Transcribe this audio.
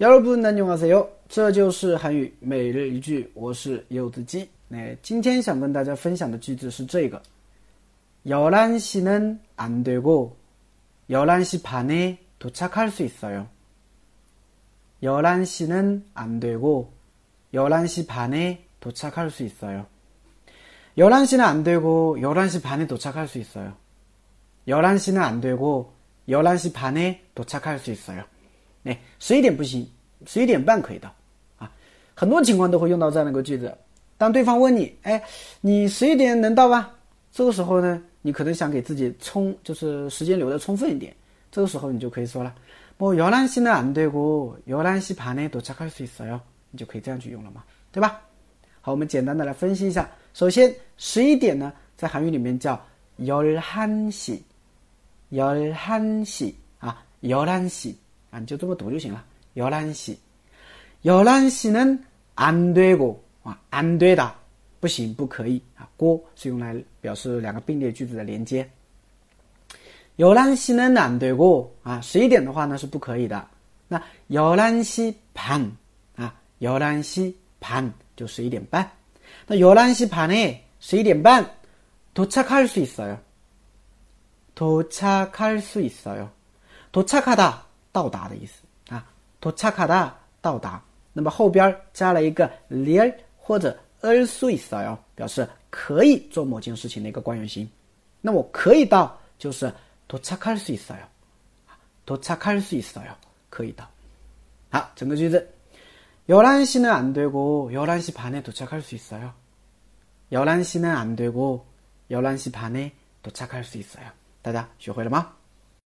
여러분 안녕하세요. 这就是韩语每日一句，我是柚子鸡。那今天想跟大家分享的句子是这个：열한시는안되고열한시반에도착할수있어요열한시는안되고열한시반에도착할수있어요열한시는안되고열한시반에도착할수있어요열한시는안되고열한시반에도착할수있어요 哎，十一点不行，十一点半可以到，啊，很多情况都会用到这样的一个句子。当对方问你，哎，你十一点能到吧？这个时候呢，你可能想给自己充，就是时间留的充分一点。这个时候你就可以说了，我摇篮시는안되고열한시반에도착할수있어 요。 你就可以这样去用了嘛，对吧？好，我们简单的来分析一下。首先，十一点呢，在韩语里面叫열한 시， 열한 시， 啊，열한 시。 啊，你就这么读就行了。열한 시， 열한시는안되고啊，안对的，不行，不可以啊。고是用来表示两个并列句子的连接。열한시는안되고啊，十一点的话呢是不可以的。那열한시 반， 啊，열한시 반就十一点半。那열한시반에十一点半도착할수있어 요。 도착할수있어 요。 도착하다 到达的意思啊，도착하다到达，那么后边加了一个리或者을수있어 요， 表示可以做某件事情的一个惯用型。那我可以到就是도착할수있어 요， 도착할수있어 요， 可以到。好，整个句子，열한시는안되고열한시반에도착할수있어 요。 열한시는안되고열한시반에도착할수있어 요。 大家学会了吗？